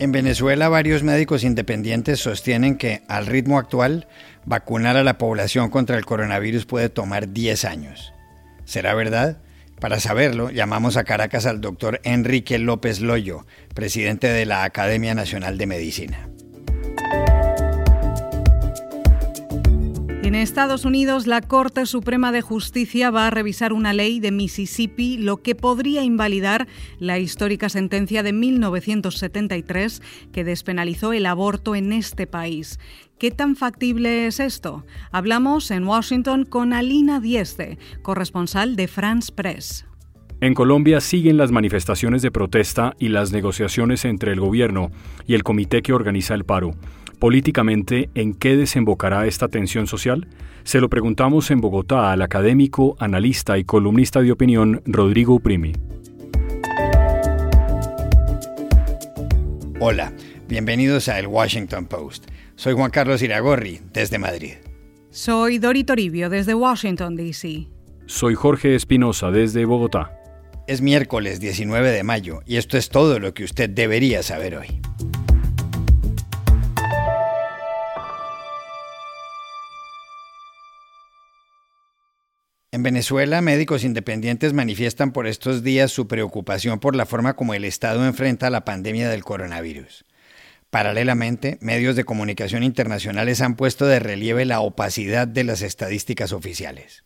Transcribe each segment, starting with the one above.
En Venezuela varios médicos independientes sostienen que al ritmo actual vacunar a la población contra el coronavirus puede tomar 10 años. ¿Será verdad? Para saberlo, llamamos a Caracas al doctor Enrique López Loyo, presidente de la Academia Nacional de Medicina. En Estados Unidos, la Corte Suprema de Justicia va a revisar una ley de Mississippi, lo que podría invalidar la histórica sentencia de 1973 que despenalizó el aborto en este país. ¿Qué tan factible es esto? Hablamos en Washington con Alina Dieste, corresponsal de France Press. En Colombia siguen las manifestaciones de protesta y las negociaciones entre el gobierno y el comité que organiza el paro. Políticamente, ¿en qué desembocará esta tensión social? Se lo preguntamos en Bogotá al académico, analista y columnista de opinión Rodrigo Uprimi. Hola, bienvenidos a El Washington Post. Soy Juan Carlos Iragorri, desde Madrid. Soy Dori Toribio, desde Washington, D.C. Soy Jorge Espinosa, desde Bogotá. Es miércoles 19 de mayo y esto es todo lo que usted debería saber hoy. En Venezuela, médicos independientes manifiestan por estos días su preocupación por la forma como el Estado enfrenta la pandemia del coronavirus. Paralelamente, medios de comunicación internacionales han puesto de relieve la opacidad de las estadísticas oficiales.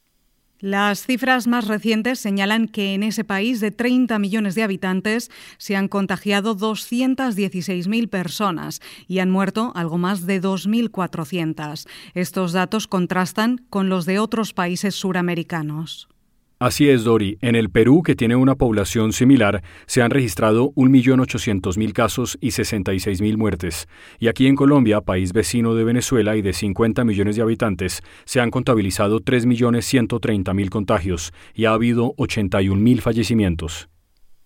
Las cifras más recientes señalan que en ese país de 30 millones de habitantes se han contagiado 216.000 personas y han muerto algo más de 2.400. Estos datos contrastan con los de otros países suramericanos. Así es, Dori. En el Perú, que tiene una población similar, se han registrado 1.800.000 casos y 66.000 muertes. Y aquí en Colombia, país vecino de Venezuela y de 50 millones de habitantes, se han contabilizado 3.130.000 contagios y ha habido 81.000 fallecimientos.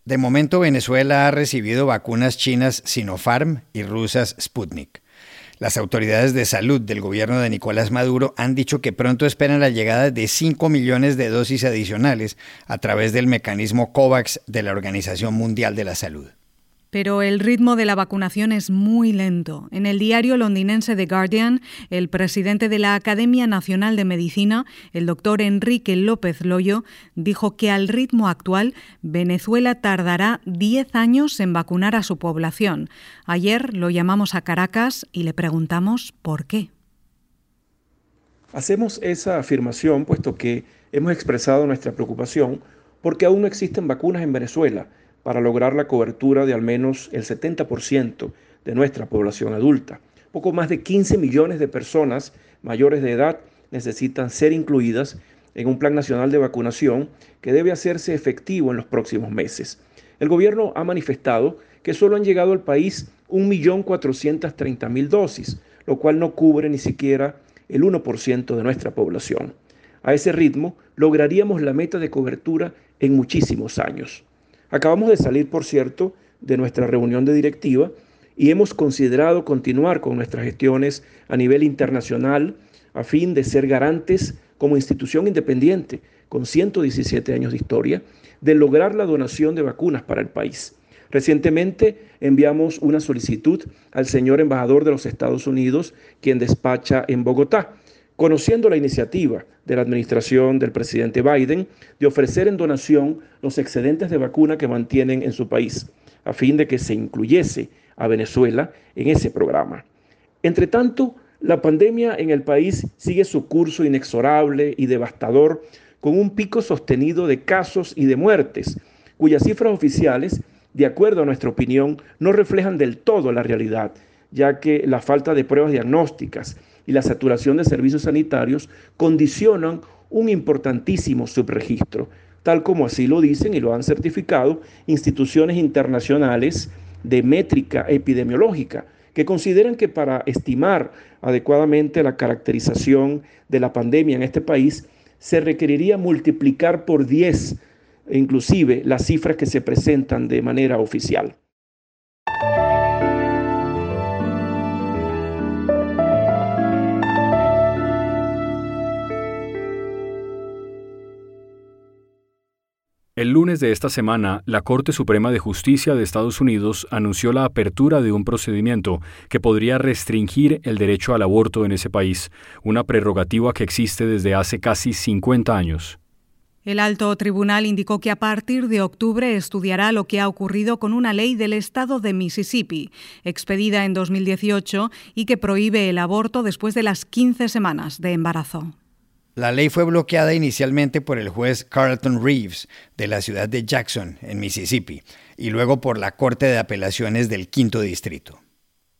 De momento, Venezuela ha recibido vacunas chinas Sinopharm y rusas Sputnik. Las autoridades de salud del gobierno de Nicolás Maduro han dicho que pronto esperan la llegada de 5 millones de dosis adicionales a través del mecanismo COVAX de la Organización Mundial de la Salud. Pero el ritmo de la vacunación es muy lento. En el diario londinense The Guardian, el presidente de la Academia Nacional de Medicina, el doctor Enrique López Loyo, dijo que al ritmo actual Venezuela tardará 10 años en vacunar a su población. Ayer lo llamamos a Caracas y le preguntamos por qué. Hacemos esa afirmación puesto que hemos expresado nuestra preocupación porque aún no existen vacunas en Venezuela para lograr la cobertura de al menos el 70% de nuestra población adulta. Poco más de 15 millones de personas mayores de edad necesitan ser incluidas en un plan nacional de vacunación que debe hacerse efectivo en los próximos meses. El gobierno ha manifestado que solo han llegado al país 1.430.000 dosis, lo cual no cubre ni siquiera el 1% de nuestra población. A ese ritmo lograríamos la meta de cobertura en muchísimos años. Acabamos de salir, por cierto, de nuestra reunión de directiva y hemos considerado continuar con nuestras gestiones a nivel internacional a fin de ser garantes como institución independiente con 117 años de historia de lograr la donación de vacunas para el país. Recientemente enviamos una solicitud al señor embajador de los Estados Unidos, quien despacha en Bogotá, conociendo la iniciativa de la administración del presidente Biden de ofrecer en donación los excedentes de vacuna que mantienen en su país, a fin de que se incluyese a Venezuela en ese programa. Entre tanto, la pandemia en el país sigue su curso inexorable y devastador, con un pico sostenido de casos y de muertes, cuyas cifras oficiales, de acuerdo a nuestra opinión, no reflejan del todo la realidad, ya que la falta de pruebas diagnósticas, y la saturación de servicios sanitarios condicionan un importantísimo subregistro, tal como así lo dicen y lo han certificado instituciones internacionales de métrica epidemiológica, que consideran que para estimar adecuadamente la caracterización de la pandemia en este país, se requeriría multiplicar por 10 inclusive las cifras que se presentan de manera oficial. El lunes de esta semana, la Corte Suprema de Justicia de Estados Unidos anunció la apertura de un procedimiento que podría restringir el derecho al aborto en ese país, una prerrogativa que existe desde hace casi 50 años. El alto tribunal indicó que a partir de octubre estudiará lo que ha ocurrido con una ley del estado de Mississippi, expedida en 2018 y que prohíbe el aborto después de las 15 semanas de embarazo. La ley fue bloqueada inicialmente por el juez Carlton Reeves de la ciudad de Jackson, en Mississippi, y luego por la Corte de Apelaciones del Quinto Distrito.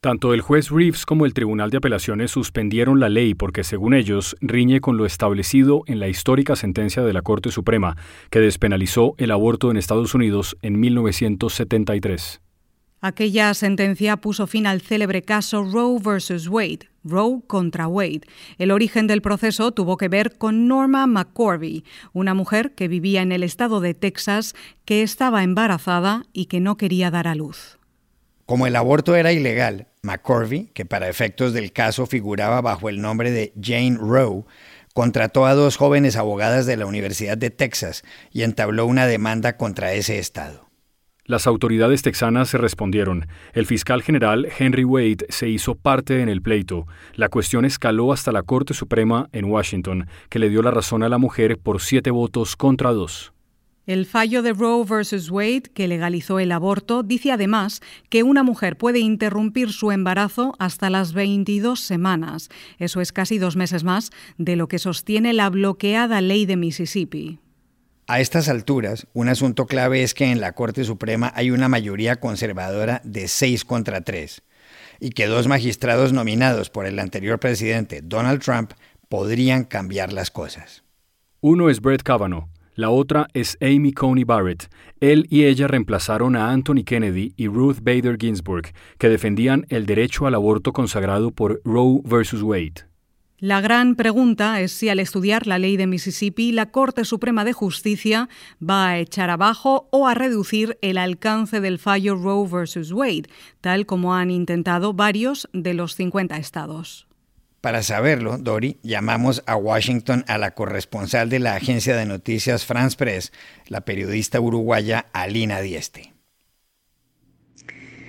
Tanto el juez Reeves como el Tribunal de Apelaciones suspendieron la ley porque, según ellos, riñe con lo establecido en la histórica sentencia de la Corte Suprema, que despenalizó el aborto en Estados Unidos en 1973. Aquella sentencia puso fin al célebre caso Roe vs. Wade, Roe contra Wade. El origen del proceso tuvo que ver con Norma McCorvey, una mujer que vivía en el estado de Texas, que estaba embarazada y que no quería dar a luz. Como el aborto era ilegal, McCorvey, que para efectos del caso figuraba bajo el nombre de Jane Roe, contrató a dos jóvenes abogadas de la Universidad de Texas y entabló una demanda contra ese estado. Las autoridades texanas respondieron. El fiscal general Henry Wade se hizo parte en el pleito. La cuestión escaló hasta la Corte Suprema en Washington, que le dio la razón a la mujer por siete votos contra dos. El fallo de Roe vs. Wade, que legalizó el aborto, dice además que una mujer puede interrumpir su embarazo hasta las 22 semanas. Eso es casi dos meses más de lo que sostiene la bloqueada ley de Mississippi. A estas alturas, un asunto clave es que en la Corte Suprema hay una mayoría conservadora de 6 contra 3 y que dos magistrados nominados por el anterior presidente Donald Trump podrían cambiar las cosas. Uno es Brett Kavanaugh, la otra es Amy Coney Barrett. Él y ella reemplazaron a Anthony Kennedy y Ruth Bader Ginsburg, que defendían el derecho al aborto consagrado por Roe vs. Wade. La gran pregunta es si al estudiar la ley de Mississippi, la Corte Suprema de Justicia va a echar abajo o a reducir el alcance del fallo Roe vs. Wade, tal como han intentado varios de los 50 estados. Para saberlo, Dori, llamamos a Washington a la corresponsal de la agencia de noticias France Press, la periodista uruguaya Alina Dieste.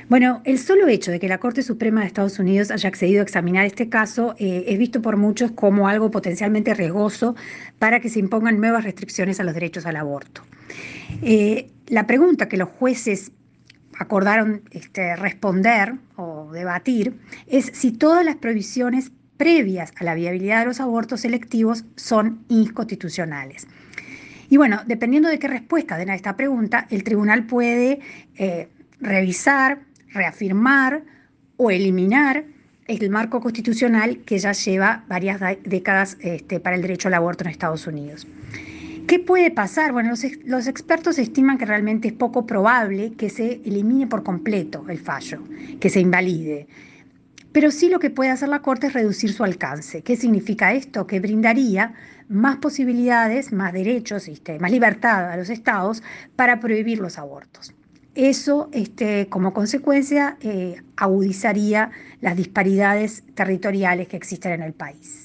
Bueno, el solo hecho de que la Corte Suprema de Estados Unidos haya accedido a examinar este caso eh, es visto por muchos como algo potencialmente riesgoso para que se impongan nuevas restricciones a los derechos al aborto. Eh, la pregunta que los jueces acordaron este, responder o debatir es si todas las prohibiciones previas a la viabilidad de los abortos selectivos son inconstitucionales. Y bueno, dependiendo de qué respuesta den a esta pregunta, el tribunal puede eh, revisar reafirmar o eliminar el marco constitucional que ya lleva varias décadas este, para el derecho al aborto en Estados Unidos. ¿Qué puede pasar? Bueno, los, expertos estiman que realmente es poco probable que se elimine por completo el fallo, que se invalide. Pero sí lo que puede hacer la Corte es reducir su alcance. ¿Qué significa esto? Que brindaría más posibilidades, más derechos, este, más libertad a los estados para prohibir los abortos. Eso, este, como consecuencia, eh, agudizaría las disparidades territoriales que existen en el país.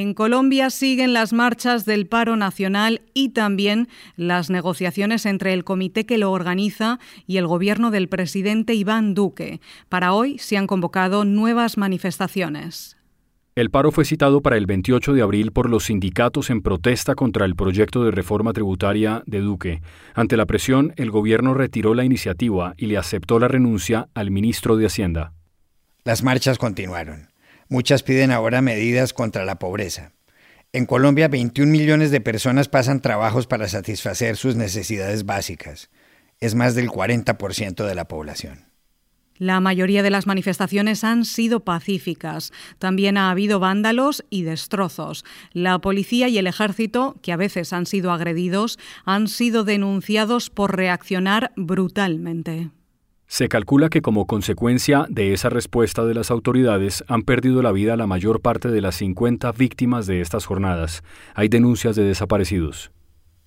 En Colombia siguen las marchas del paro nacional y también las negociaciones entre el comité que lo organiza y el gobierno del presidente Iván Duque. Para hoy se han convocado nuevas manifestaciones. El paro fue citado para el 28 de abril por los sindicatos en protesta contra el proyecto de reforma tributaria de Duque. Ante la presión, el gobierno retiró la iniciativa y le aceptó la renuncia al ministro de Hacienda. Las marchas continuaron. Muchas piden ahora medidas contra la pobreza. En Colombia, 21 millones de personas pasan trabajos para satisfacer sus necesidades básicas. Es más del 40% de la población. La mayoría de las manifestaciones han sido pacíficas. También ha habido vándalos y destrozos. La policía y el ejército, que a veces han sido agredidos, han sido denunciados por reaccionar brutalmente. Se calcula que como consecuencia de esa respuesta de las autoridades han perdido la vida la mayor parte de las 50 víctimas de estas jornadas. Hay denuncias de desaparecidos.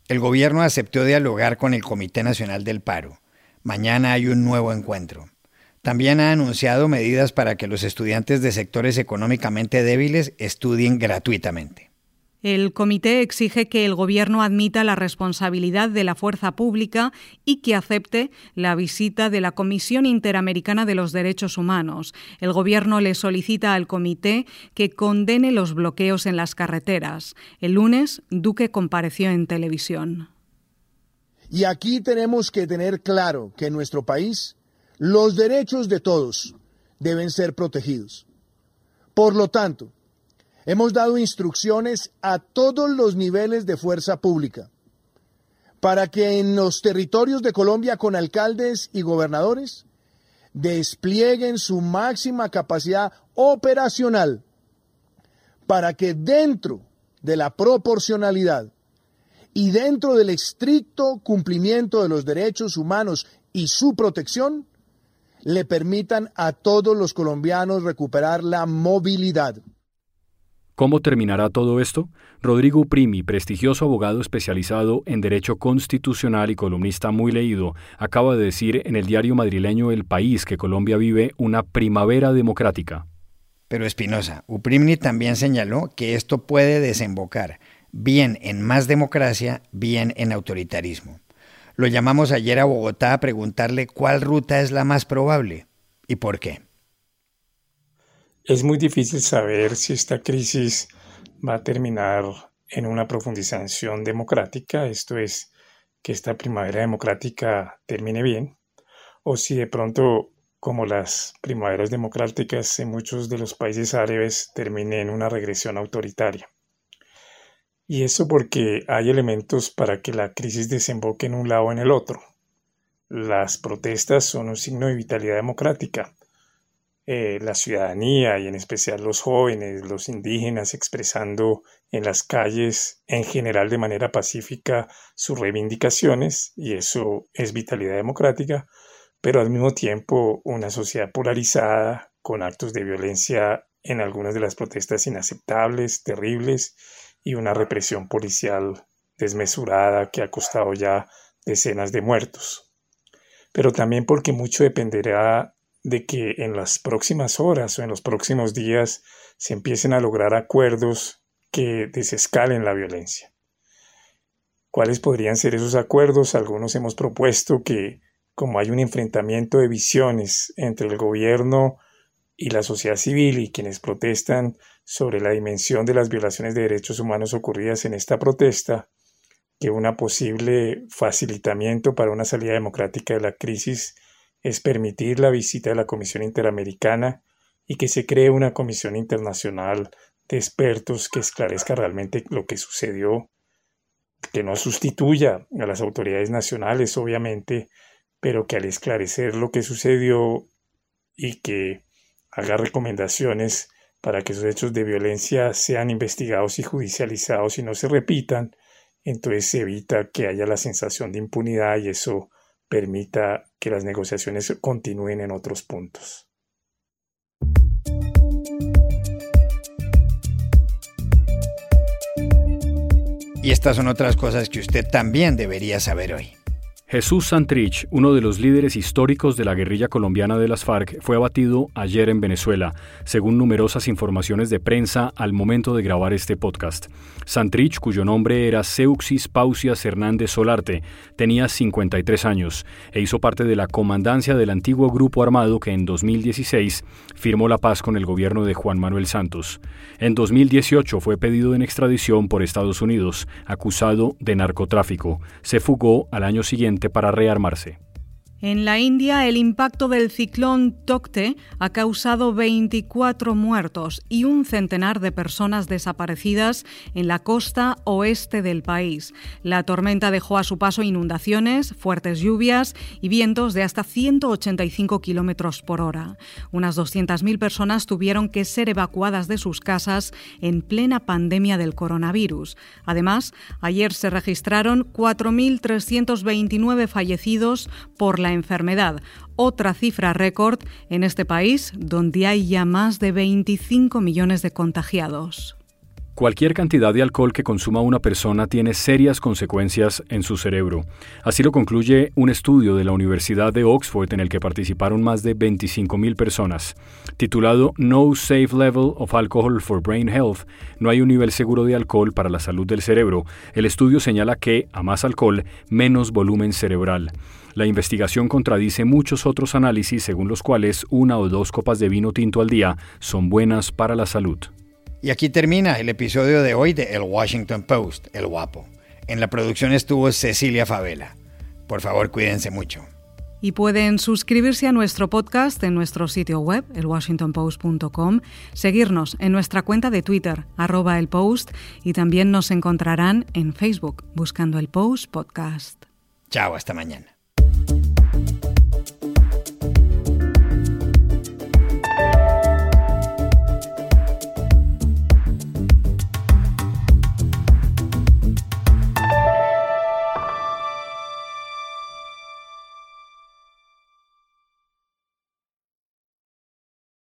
El gobierno aceptó dialogar con el Comité Nacional del Paro. Mañana hay un nuevo encuentro. También ha anunciado medidas para que los estudiantes de sectores económicamente débiles estudien gratuitamente. El comité exige que el Gobierno admita la responsabilidad de la fuerza pública y que acepte la visita de la Comisión Interamericana de los Derechos Humanos. El Gobierno le solicita al comité que condene los bloqueos en las carreteras. El lunes, Duque compareció en televisión. Y aquí tenemos que tener claro que en nuestro país los derechos de todos deben ser protegidos. Por lo tanto, hemos dado instrucciones a todos los niveles de fuerza pública para que en los territorios de Colombia con alcaldes y gobernadores desplieguen su máxima capacidad operacional para que dentro de la proporcionalidad y dentro del estricto cumplimiento de los derechos humanos y su protección, le permitan a todos los colombianos recuperar la movilidad. ¿Cómo terminará todo esto? Rodrigo Primi, prestigioso abogado especializado en Derecho Constitucional y columnista muy leído, acaba de decir en el diario madrileño El País que Colombia vive una primavera democrática. Pero Espinosa, Uprimni también señaló que esto puede desembocar bien en más democracia, bien en autoritarismo. Lo llamamos ayer a Bogotá a preguntarle cuál ruta es la más probable y por qué. Es muy difícil saber si esta crisis va a terminar en una profundización democrática, esto es, que esta primavera democrática termine bien, o si de pronto, como las primaveras democráticas en muchos de los países árabes, termine en una regresión autoritaria. Y eso porque hay elementos para que la crisis desemboque en un lado o en el otro. Las protestas son un signo de vitalidad democrática. Eh, la ciudadanía y en especial los jóvenes, los indígenas expresando en las calles en general de manera pacífica sus reivindicaciones y eso es vitalidad democrática, pero al mismo tiempo una sociedad polarizada con actos de violencia en algunas de las protestas inaceptables, terribles y una represión policial desmesurada que ha costado ya decenas de muertos. Pero también porque mucho dependerá de que en las próximas horas o en los próximos días se empiecen a lograr acuerdos que desescalen la violencia. ¿Cuáles podrían ser esos acuerdos? Algunos hemos propuesto que, como hay un enfrentamiento de visiones entre el gobierno y la sociedad civil y quienes protestan sobre la dimensión de las violaciones de derechos humanos ocurridas en esta protesta, que una posible facilitamiento para una salida democrática de la crisis es permitir la visita de la Comisión Interamericana y que se cree una comisión internacional de expertos que esclarezca realmente lo que sucedió, que no sustituya a las autoridades nacionales, obviamente, pero que al esclarecer lo que sucedió y que haga recomendaciones para que esos hechos de violencia sean investigados y judicializados y no se repitan, entonces se evita que haya la sensación de impunidad y eso permita que las negociaciones continúen en otros puntos. Y estas son otras cosas que usted también debería saber hoy. Jesús Santrich, uno de los líderes históricos de la guerrilla colombiana de las FARC, fue abatido ayer en Venezuela, según numerosas informaciones de prensa al momento de grabar este podcast. Santrich, cuyo nombre era Seuxis Pausias Hernández Solarte, tenía 53 años e hizo parte de la comandancia del antiguo grupo armado que en 2016 firmó la paz con el gobierno de Juan Manuel Santos. En 2018 fue pedido en extradición por Estados Unidos, acusado de narcotráfico. Se fugó al año siguiente para rearmarse. En la India, el impacto del ciclón Tokte ha causado 24 muertos y un centenar de personas desaparecidas en la costa oeste del país. La tormenta dejó a su paso inundaciones, fuertes lluvias y vientos de hasta 185 kilómetros por hora. Unas 200.000 personas tuvieron que ser evacuadas de sus casas en plena pandemia del coronavirus. Además, ayer se registraron 4.329 fallecidos por enfermedad, otra cifra récord en este país donde hay ya más de 25 millones de contagiados. Cualquier cantidad de alcohol que consuma una persona tiene serias consecuencias en su cerebro. Así lo concluye un estudio de la Universidad de Oxford en el que participaron más de 25.000 personas. Titulado No Safe Level of Alcohol for Brain Health, no hay un nivel seguro de alcohol para la salud del cerebro. El estudio señala que, a más alcohol, menos volumen cerebral. La investigación contradice muchos otros análisis según los cuales una o dos copas de vino tinto al día son buenas para la salud. Y aquí termina el episodio de hoy de El Washington Post, El Guapo. En la producción estuvo Cecilia Favela. Por favor, cuídense mucho. Y pueden suscribirse a nuestro podcast en nuestro sitio web, elwashingtonpost.com, seguirnos en nuestra cuenta de Twitter, arroba el post, y también nos encontrarán en Facebook buscando el Post Podcast. Chao, hasta mañana.